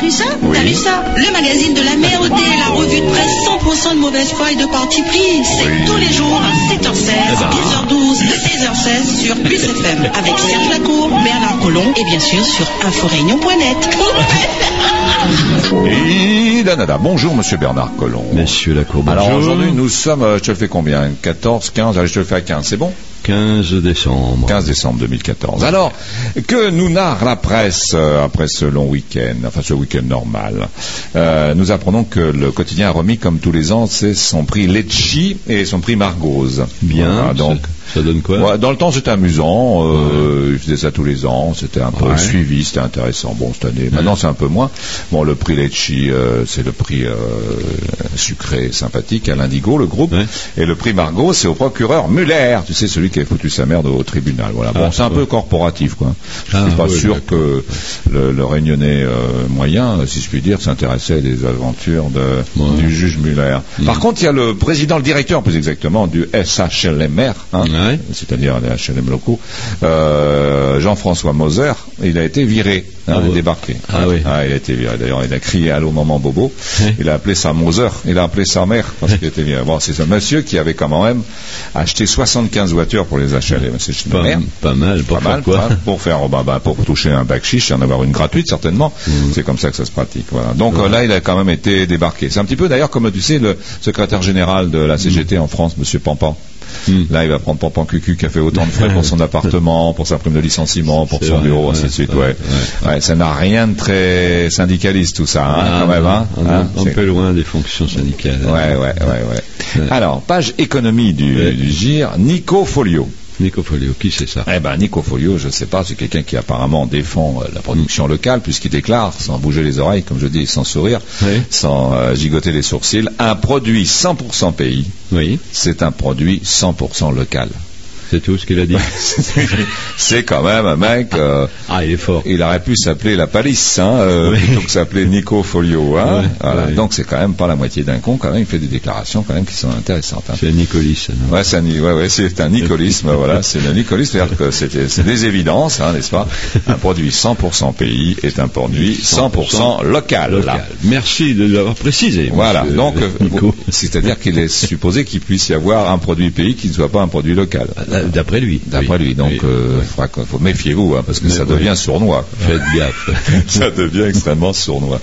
T'as vu ça Oui. T'as vu ça Le magazine de la merde et la revue de presse 100% de mauvaise foi et de parti pris. C'est Oui. tous les jours à 7h16, Eh ben. 12h12 et 16h16 sur Plus FM avec Serge Lacour, Bernard Collomb et bien sûr sur inforéunion.net. Et danada. Bonjour, monsieur Bernard Collomb. Monsieur Lacour, bonjour. Alors aujourd'hui, nous sommes, euh, je te le fais combien? 14, 15, allez, je te le fais à 15, c'est bon? 15 décembre. 15 décembre 2014. Alors, que nous narre la presse euh, après ce long week-end, enfin ce week-end normal Euh, Nous apprenons que le quotidien a remis, comme tous les ans, c'est son prix Lecci et son prix Margose. Bien. Voilà, donc, ça, donne quoi Ouais, dans le temps, c'était amusant. Euh, Il faisait ça tous les ans. C'était un peu Ouais. suivi, c'était intéressant. Bon, cette année, maintenant, c'est un peu moins. Bon, le prix Lecci, euh, c'est le prix euh, sucré, sympathique à l'Indigo, le groupe. Ouais. Et le prix Margot, c'est au procureur Muller. Tu sais, celui qui a foutu sa merde au tribunal. Voilà. Bon, Ah, c'est un ouais. peu corporatif, quoi. Je Ah, suis pas ouais, sûr que le, le réunionnais euh, moyen, si je puis dire, s'intéressait des aventures de, Ouais. du juge Muller. Par contre, il y a le président, le directeur, plus exactement, du SHLMR, hein, Ouais. c'est-à-dire les HLM locaux, euh, Jean-François Moser, il a été viré, hein, Ah il est débarqué. Ah oui. il a été viré. D'ailleurs, il a crié Allô maman Bobo. Ouais. Il a appelé sa Moser, il a appelé sa mère parce qu'il était viré. Bon, c'est ce monsieur qui avait quand même acheté 75 voitures pour les HLM. C'est chez ma pas, pas mal, pour Pas faire mal, quoi pas pour faire bah, bah, pour toucher un bac chiche et en avoir une gratuite certainement. Mmh. C'est comme ça que ça se pratique. Voilà. Donc euh, là, il a quand même été débarqué. C'est un petit peu d'ailleurs comme tu sais le secrétaire général de la CGT en France, Monsieur Pampan. Mmh. Là, il va prendre Pampan Cucu qui a fait autant de frais pour son appartement, pour sa prime de licenciement, pour son vrai, bureau, ouais, ainsi de suite. ouais, Ouais. ça n'a rien de très syndicaliste tout ça, hein, Ah, quand même. Hein, on est Hein, un peu loin des fonctions syndicales. Ouais, ouais, ouais, ouais. Ouais. Alors, page économie du, du GIR, Nico Folio. Nico Folio, qui c'est ça? Eh ben, Nico Folio, je ne sais pas, c'est quelqu'un qui apparemment défend euh, la production locale, puisqu'il déclare, sans bouger les oreilles, comme je dis, sans sourire, Oui. sans euh, gigoter les sourcils, un produit 100% pays, Oui, c'est un produit 100% local. C'est tout ce qu'il a dit. c'est quand même un mec, euh, ah, il est fort. il aurait pu s'appeler la palisse, hein, euh, Oui. plutôt que s'appeler Nico Folio. Hein, Voilà. Donc c'est quand même pas la moitié d'un con, quand même, il fait des déclarations quand même qui sont intéressantes. hein. C'est Nicolis. non Ouais, c'est un, ouais, ouais, c'est un nicolisme, voilà, c'est un nicolisme, c'est-à-dire que c'est c'est des évidences, hein, n'est-ce pas? Un produit 100% pays est un produit 100% local. Local. Merci de l'avoir précisé. Voilà, donc, euh, Nico. c'est-à-dire qu'il est supposé qu'il puisse y avoir un produit pays qui ne soit pas un produit local. D'après lui. D'après lui, donc, Oui. euh, faut méfiez-vous, hein, parce que Mais ça oui. devient sournois. Faites gaffe. ça devient extrêmement sournois.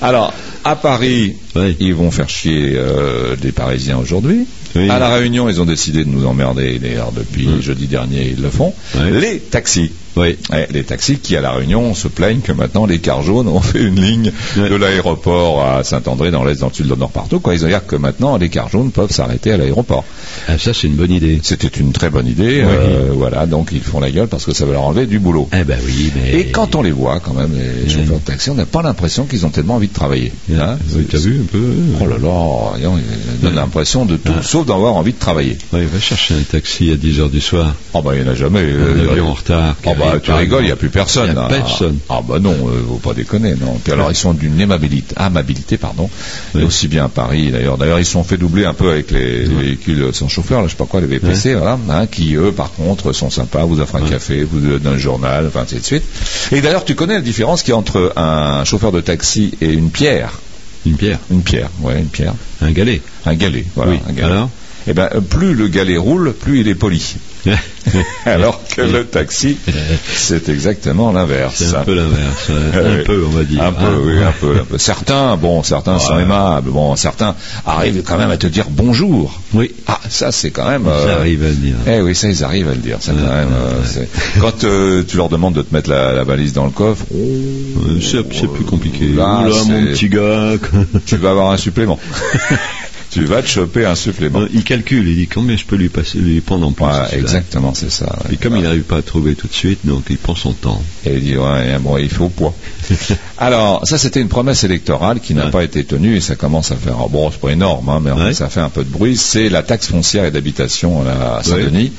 Alors, à Paris, ils vont faire chier euh, des Parisiens aujourd'hui. À La Réunion, ils ont décidé de nous emmerder. D'ailleurs, depuis jeudi dernier, ils le font. Les taxis. Oui. Ouais, les taxis qui, à La Réunion, se plaignent que maintenant, les cars jaunes ont fait une ligne de l'aéroport à Saint-André, dans l'Est, dans le Sud, dans le Nord, partout. Quoi. Ils ont dire que maintenant, les cars jaunes peuvent s'arrêter à l'aéroport. Ah, ça, c'est une bonne idée. C'était une très bonne idée. Oui. euh, voilà, donc ils font la gueule parce que ça va leur enlever du boulot. Eh ben oui, mais. Et quand on les voit, quand même, les chauffeurs de taxi, on n'a pas l'impression qu'ils ont tellement envie de travailler. Hein Oui, t'as vu un peu Oh là là, ils donnent l'impression de tout, sauf d'avoir envie de travailler. Ouais, va chercher un taxi à 10 heures du soir. Oh bah il n'y en a jamais. Un euh, avion en retard. Oh bah tu rigoles, il n'y a plus personne. Y a Ah, personne. Ah bah non, euh, faut pas déconner, non. Puis alors ils sont d'une aimabilité, amabilité, pardon, Oui. aussi bien à Paris d'ailleurs. D'ailleurs ils sont fait doubler un peu avec les, les véhicules sans chauffeur, là, je sais pas quoi, les VPC, voilà, hein, qui eux par contre sont sympas, vous offrent un café, vous donnent un journal, enfin ainsi de suite. Et d'ailleurs tu connais la différence qu'il y a entre un chauffeur de taxi et une pierre? Une pierre. Une pierre, ouais, une pierre. Un galet. Un galet, voilà. Oui, un galet. alors? Eh ben, euh, plus le galet roule, plus il est poli. Alors que le taxi, c'est exactement l'inverse. C'est un peu l'inverse. Un peu, on va dire. Un peu, hein. oui, un peu, un peu. Certains, bon, certains sont aimables. Bon, certains arrivent quand même à te dire bonjour. Oui. Ah, ça, c'est quand même. Ça euh, arrive à le dire. Eh oui, ça, ils arrivent à le dire. Ça, quand même, euh, Quand euh, tu leur demandes de te mettre la, la valise dans le coffre, oh, C'est plus compliqué. Là, Oula, mon petit gars. tu vas avoir un supplément. Tu vas te choper un supplément. il calcule, il dit combien je peux lui passer, lui prendre en plus. Exactement, c'est ça. Et comme il n'arrive pas à trouver tout de suite, donc il prend son temps. Et il dit, ouais, bon, il fait au poids. Alors, ça, c'était une promesse électorale qui n'a Ouais. pas été tenue et ça commence à faire, bon, c'est pas énorme, hein, mais ça fait un peu de bruit. C'est la taxe foncière et d'habitation à Saint-Denis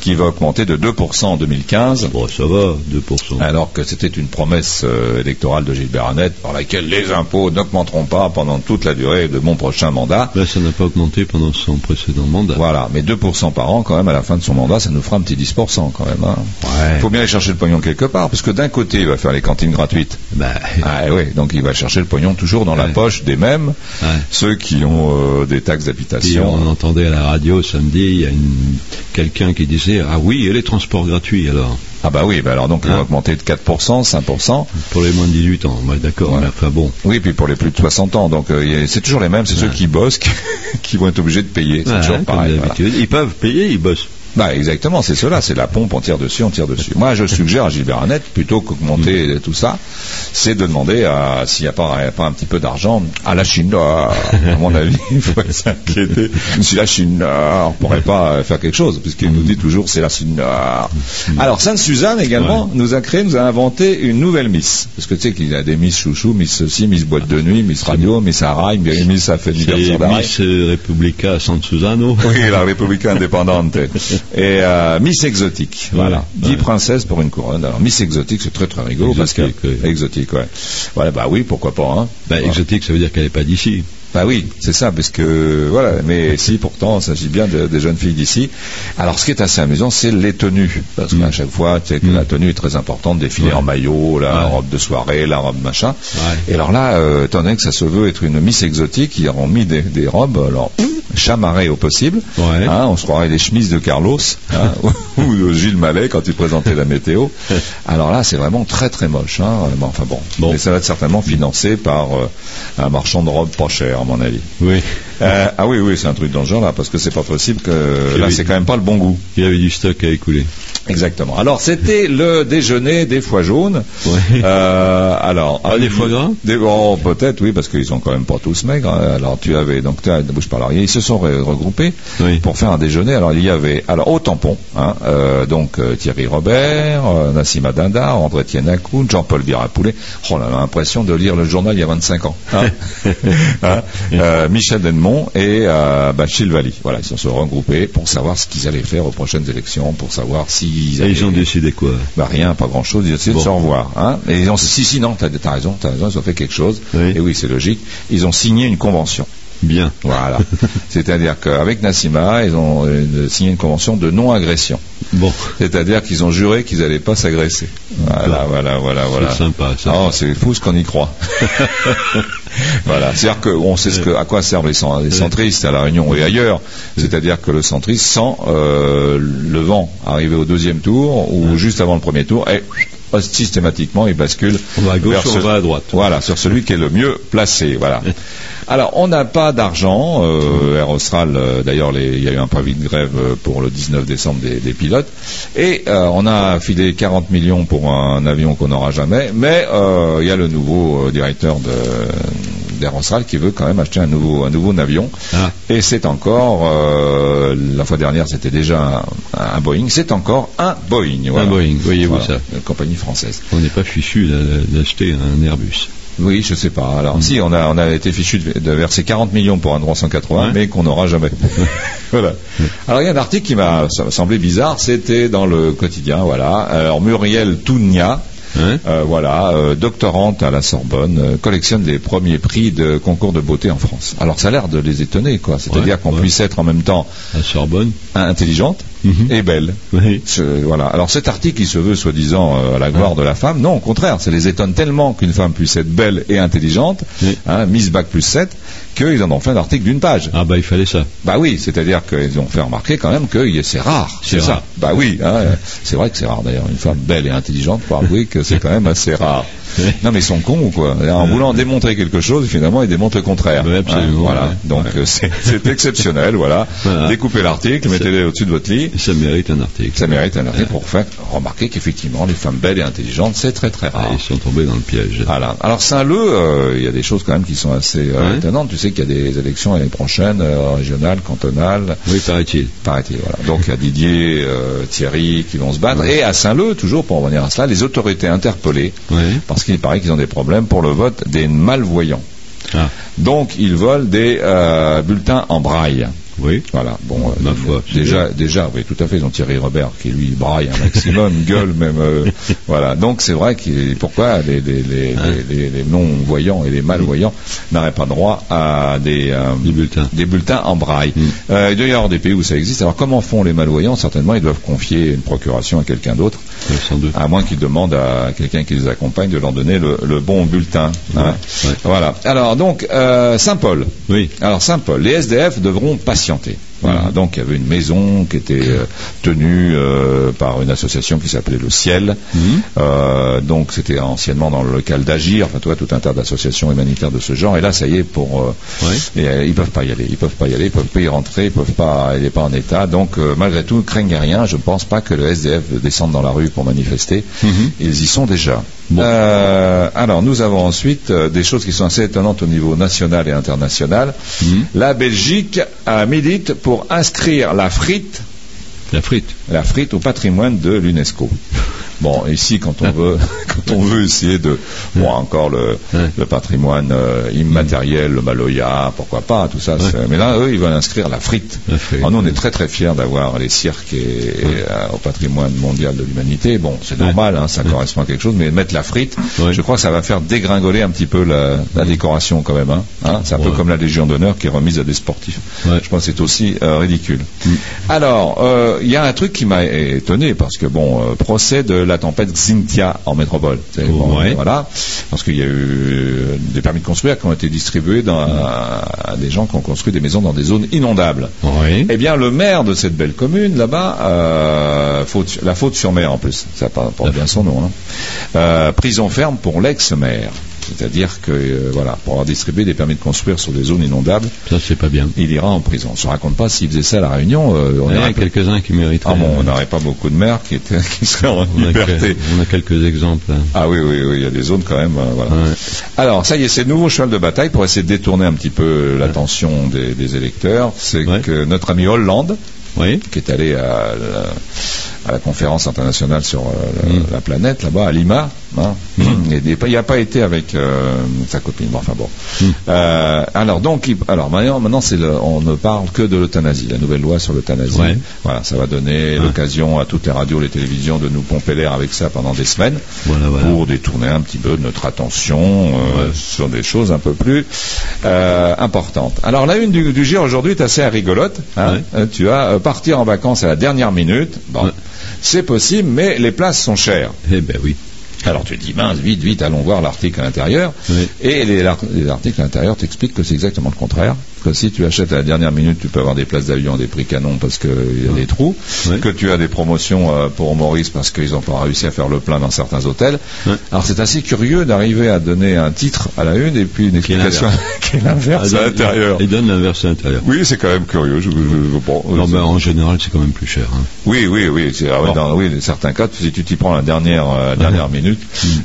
qui va augmenter de 2% en 2015. Bon, ça va, 2%. Alors que c'était une promesse euh, électorale de Gilbert Annette par laquelle les impôts n'augmenteront pas pendant toute la durée de mon prochain mandat. Ben, ça n'a pas augmenté pendant son précédent mandat. Voilà, mais 2% par an quand même à la fin de son mandat, ça nous fera un petit 10% quand même. hein. Ouais. Il faut bien aller chercher le pognon quelque part, parce que d'un côté, il va faire les cantines gratuites. Bah, Ah oui, donc il va chercher le pognon toujours dans la poche des mêmes, Ouais. ceux qui ont euh, des taxes d'habitation. on entendait à la radio samedi, il y a une- quelqu'un qui disait Ah oui, et les transports gratuits alors Ah bah oui, bah alors donc il va Hein augmenter de 4%, 5%. Pour les moins de 18 ans. Ouais, d'accord, Ouais. mais enfin bon. Oui, puis pour les plus de 60 ans, donc euh, c'est toujours les mêmes, c'est ceux qui bossent qui, qui vont être obligés de payer. C'est toujours pareil. voilà. Ils peuvent payer, ils bossent. Bah exactement, c'est cela, c'est la pompe, on tire dessus, on tire dessus. Moi, je suggère à Gilbert Annette, plutôt qu'augmenter Mm. tout ça, c'est de demander à s'il n'y a pas, pas un petit peu d'argent à la Chine. À mon avis, il faut s'inquiéter. Si la Chine Nord pourrait pas faire quelque chose, puisqu'il nous dit toujours c'est la Chine Nord. Alors Sainte-Suzanne également nous a créé, nous a inventé une nouvelle Miss, parce que tu sais qu'il y a des Miss chouchou, Miss ceci, Miss boîte de nuit, Miss radio, Miss Araille, Miss ça fait d'Araille. Miss Republica San Susano. Oui, la République indépendante. Et euh, Miss Exotique, voilà. Dix ouais. princesses pour une couronne. Alors Miss Exotique, c'est très très rigolo parce que Exotique, oui. exotique, ouais. Voilà, bah oui, pourquoi pas. Hein. Bah, Voilà. exotique, ça veut dire qu'elle n'est pas d'ici. Bah oui, c'est ça, parce que voilà. Mais si pourtant, il s'agit bien de- des jeunes filles d'ici. Alors, ce qui est assez amusant, c'est les tenues, parce qu'à chaque fois, tu sais que la tenue est très importante, défiler Mm. Ouais. en maillot, la Ouais. robe de soirée, la robe machin. Ouais. Et alors là, euh, étant donné que ça se veut être une Miss Exotique, ils ont mis des, des robes, alors chamarrées au possible. Ouais. Hein, on se croirait les chemises de Carlos hein, ou de Gilles Mallet quand il présentait la météo. Alors là, c'est vraiment très très moche. Hein. Bon, enfin bon. Bon. Mais ça va être certainement financé par euh, un marchand de robes pas cher, à mon avis. Oui. Euh, ah oui, oui, c'est un truc genre là, parce que c'est pas possible que là, c'est quand même pas le bon goût. Il y avait du stock à écouler. Exactement. Alors, c'était le déjeuner des foies jaunes. Ouais. Euh, alors, Ah, des foie gras? des, oh, peut-être, oui, parce qu'ils sont quand même pas tous maigres. hein. Alors, tu avais, donc, tu as, ne bouge pas. Alors, ils se sont re- regroupés Oui. pour faire un déjeuner. Alors, il y avait, alors, au tampon, hein, euh, donc, euh, Thierry Robert, euh, Nassima Dindar, André Tienakoun, Jean-Paul Virapoulet. Oh là là, l'impression de lire le journal il y a 25 ans. hein. Hein, euh, Michel Denmont et euh, Bachil Valli. Voilà, ils se sont regroupés pour savoir ce qu'ils allaient faire aux prochaines élections, pour savoir s'ils Et allaient... ils ont décidé quoi? Bah rien, pas grand chose, ils ont essayé de se revoir. Hein et ils ont, si, si, non, t'as as raison, t'as raison, ils ont fait quelque chose. Oui. Et oui, c'est logique. Ils ont signé une convention. Bien. Voilà. C'est-à-dire qu'avec Nassima, ils ont euh, signé une convention de non-agression. Bon. C'est-à-dire qu'ils ont juré qu'ils n'allaient pas s'agresser. Voilà, voilà, voilà, voilà. C'est sympa, ça. Oh, c'est fou ce qu'on y croit. voilà. C'est-à-dire qu'on sait ce que, à quoi servent les, cen- les centristes à La Réunion et ailleurs. C'est-à-dire que le centriste sent euh, le vent arriver au deuxième tour ou juste avant le premier tour et systématiquement il bascule On va à gauche vers ou on va à droite. voilà, sur celui qui est le mieux placé. Voilà. Alors, on n'a pas d'argent. Euh, Air Austral, euh, d'ailleurs, il y a eu un préavis de grève euh, pour le 19 décembre des, des pilotes. Et euh, on a filé 40 millions pour un avion qu'on n'aura jamais. Mais il y a le nouveau directeur de- d'Air Austral qui veut quand même acheter un nouveau, un nouveau avion. Ah. Et c'est encore, euh, la fois dernière, c'était déjà un, un Boeing. C'est encore un Boeing. voilà. Boeing, voyez-vous ça. Une compagnie française. On n'est pas fichu d'a- d'acheter un Airbus. Oui, je sais pas. Alors, si, on a, on a été fichu de, de verser 40 millions pour un 380, Ouais. mais qu'on n'aura jamais. voilà. Alors, il y a un article qui m'a semblé bizarre. C'était dans le quotidien, voilà. Alors, Muriel Tounia, Hein euh, voilà, euh, doctorante à la Sorbonne, euh, collectionne les premiers prix de concours de beauté en France. Alors, ça a l'air de les étonner, quoi. C'est-à-dire Ouais, qu'on ouais. puisse être en même temps À Sorbonne. intelligente Mhm. et belle. Oui. Voilà. Alors cet article, il se veut soi-disant euh, à la gloire de la femme. Non, au contraire, ça les étonne tellement qu'une femme puisse être belle et intelligente, Oui. hein, Miss Bac plus 7, qu'ils en ont fait un article d'une page. Ah bah il fallait ça. Bah oui, c'est-à-dire qu'ils ont fait remarquer quand même que c'est rare. C'est ça. Bah oui, hein, c'est vrai que c'est rare d'ailleurs. Une femme belle et intelligente, faut avouer que c'est quand même assez rare. Non mais ils sont cons ou quoi En voulant démontrer quelque chose, finalement ils démontrent le contraire. Hein, voilà. Donc euh, c'est exceptionnel. Voilà. Voilà. Découpez l'article, mettez-le au-dessus de votre lit. Ça mérite un article. Ça mérite un article pour faire remarquer qu'effectivement, les femmes belles et intelligentes, c'est très très Ah, rare. ils sont tombés dans le piège. Voilà. Alors Saint-Leu, euh, il y a des choses quand même qui sont assez euh, étonnantes. Tu sais qu'il y a des élections l'année prochaine, euh, régionales, cantonales, Oui, paraît-il. paraît-il. Voilà. Donc il y a Didier, Thierry qui vont se battre. Et à Saint-Leu, toujours pour revenir à cela, les autorités interpellées. Parce qu'il paraît qu'ils ont des problèmes pour le vote des malvoyants. Ah. Donc ils volent des euh, bulletins en braille. Oui. Voilà. Bon, euh, Ma foi, déjà, déjà, oui, tout à fait. Ils ont Thierry Robert qui lui braille un maximum, gueule même. euh, voilà. Donc c'est vrai que pourquoi les, les, les, les, les non-voyants et les malvoyants n'auraient pas droit à des, euh, Des bulletins. des bulletins en braille. Mm. Il doit y avoir des pays où ça existe. Alors comment font les malvoyants? Certainement, ils doivent confier une procuration à quelqu'un d'autre, à moins qu'ils demandent à quelqu'un qui les accompagne de leur donner le, le bon bulletin. hein. Ouais. Voilà. Alors donc Saint-Paul. Oui. Alors Saint-Paul, les SDF devront patienter. Voilà, Mhm. donc il y avait une maison qui était euh, tenue euh, par une association qui s'appelait le Ciel. Mhm. Euh, donc c'était anciennement dans le local d'Agir, enfin tu vois, tout un tas d'associations humanitaires de ce genre. Et là, ça y est, pour euh, et, ils peuvent pas y aller, ils peuvent pas y aller, ils peuvent pas y rentrer, ils peuvent pas, il n'est pas en état. Donc malgré tout, craignez rien. Je ne pense pas que le SDF descende dans la rue pour manifester. Mhm. Ils y sont déjà. Bon. Euh, alors nous avons ensuite euh, des choses qui sont assez étonnantes au niveau national et international. Mhm. La Belgique a milite pour inscrire la frite, La frite. la frite au patrimoine de l'UNESCO. Bon, ici, quand on veut, quand on veut essayer de, bon, encore le, patrimoine euh, immatériel, le Maloya, pourquoi pas, tout ça. Mais là, eux, ils veulent inscrire la frite. Alors, nous, on est très très fiers d'avoir les cirques et, et, euh, au patrimoine mondial de l'humanité. Bon, c'est normal, hein, ça correspond à quelque chose, mais mettre la frite, je crois que ça va faire dégringoler un petit peu la, la décoration quand même. Hein. Hein, c'est un peu comme la Légion d'honneur qui est remise à des sportifs. Je pense que c'est aussi euh, ridicule. Mm. Alors, il y a un truc qui m'a étonné parce que bon, procès de la tempête Xintia en métropole. C'est- bon, Ouais. Voilà, parce qu'il y a eu euh, des permis de construire qui ont été distribués dans, à, à des gens qui ont construit des maisons dans des zones inondables. Eh bien, le maire de cette belle commune là-bas, euh, faute- la faute sur mer en plus, ça porte porte bien son nom. hein. Euh, prison ferme pour l'ex-maire. C'est-à-dire que euh, voilà, pour avoir distribué des permis de construire sur des zones inondables, Ça, c'est pas bien. il ira en prison. On se raconte pas s'il faisait ça à la Réunion, euh, on Il y en a quelques-uns qui mériteraient. ah bon, on n'aurait pas beaucoup de maires qui, étaient, qui seraient en on, a que- liberté. on a quelques exemples. hein. Ah oui, oui, oui, il y a des zones quand même. euh, voilà. Ouais. Alors, ça y est, c'est le nouveau cheval de bataille pour essayer de détourner un petit peu l'attention des, des électeurs. C'est Ouais. que notre ami Hollande, Oui. qui est allé à la, à la conférence internationale sur euh, la, Mm. la planète, là-bas, à Lima. Hein. Il n'est pas- il n'a pas été avec euh, sa copine. Bon, enfin bon. Mm. Euh, alors donc, il- alors maintenant, maintenant c'est le- on ne parle que de l'euthanasie, la nouvelle loi sur l'euthanasie. Ouais. Voilà, ça va donner l'occasion à toutes les radios, les télévisions de nous pomper l'air avec ça pendant des semaines Voilà, voilà. pour détourner un petit peu notre attention Ouais. sur des choses un peu plus importantes. Alors la une du, du GIR aujourd'hui est assez rigolote. hein. Tu as partir en vacances à la dernière minute. Bon. C'est possible, mais les places sont chères. Eh ben oui. Alors tu dis, mince, vite, vite, allons voir l'article à l'intérieur. Oui. Et les, l'art- les articles à l'intérieur t'expliquent que c'est exactement le contraire. Que si tu achètes à la dernière minute, tu peux avoir des places d'avion à des prix canons parce qu'il y a des trous. Que tu as des promotions euh, pour Maurice parce qu'ils n'ont pas réussi à faire le plein dans certains hôtels. Alors c'est assez curieux d'arriver à donner un titre à la une et puis une explication qui est l'inverse Ah, à donne- l'intérieur. Il donne l'inverse à l'intérieur. Oui, c'est quand même curieux. Je- je- bon, Non, ben, en général, c'est quand même plus cher. hein. oui, oui, oui. ah ouais, dans oui, certains cas, si tu t'y prends à la dernière, euh, dernière minute,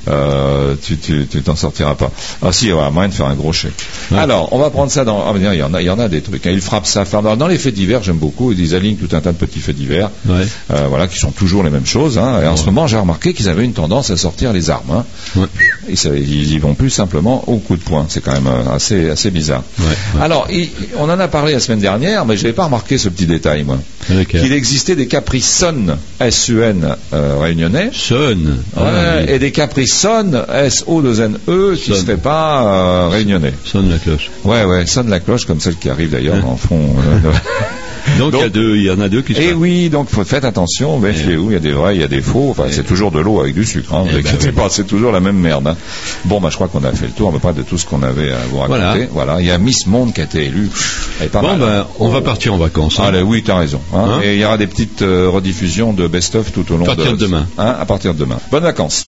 euh, tu t'en sortiras pas. Ah si, il y a moyen de faire un gros chèque. Alors, on va prendre ça dans. Ah, mais il y en a, il y en a des trucs. hein. Ils frappent sa femme. Alors, dans les faits divers, j'aime beaucoup. Ils alignent tout un tas de petits faits divers, Ouais. euh, voilà, qui sont toujours les mêmes choses. hein. Et en ce moment, j'ai remarqué qu'ils avaient une tendance à sortir les armes. hein. Ouais. Ils, ça- ils y vont plus simplement au coup de poing. C'est quand même euh, assez, assez bizarre. Alors, il- on en a parlé la semaine dernière, mais je n'avais pas remarqué ce petit détail, moi. Qu'il existait des capricornes S-U-N euh, réunionnais. Ouais, Ah, oui. et des capricornes S-O-2-N-E qui ne seraient pas euh, réunionnais. Sonne la cloche. Ouais, ouais, sonne la cloche comme celle qui arrive d'ailleurs en fond. euh, Donc, il y a Donc- deux, il y en a deux qui se Et battent. oui, donc faut, faites attention, méfiez-vous, il y a des vrais, il y a des faux, enfin Eh c'est toujours de l'eau avec du sucre, hein, Eh vous ben inquiétez pas, c'est toujours la même merde. hein. Bon, bah je crois qu'on a fait le tour, on va pas de tout ce qu'on avait à vous raconter. Voilà. Voilà, il y a Miss Monde qui a été élue, elle est pas Bon, mal. ben, hein. on va partir en vacances. hein. Allez, oui, t'as raison. hein. Hein Et il y aura des petites euh, rediffusions de best-of tout au long À partir de de demain. Hein, à partir de demain. Bonnes vacances.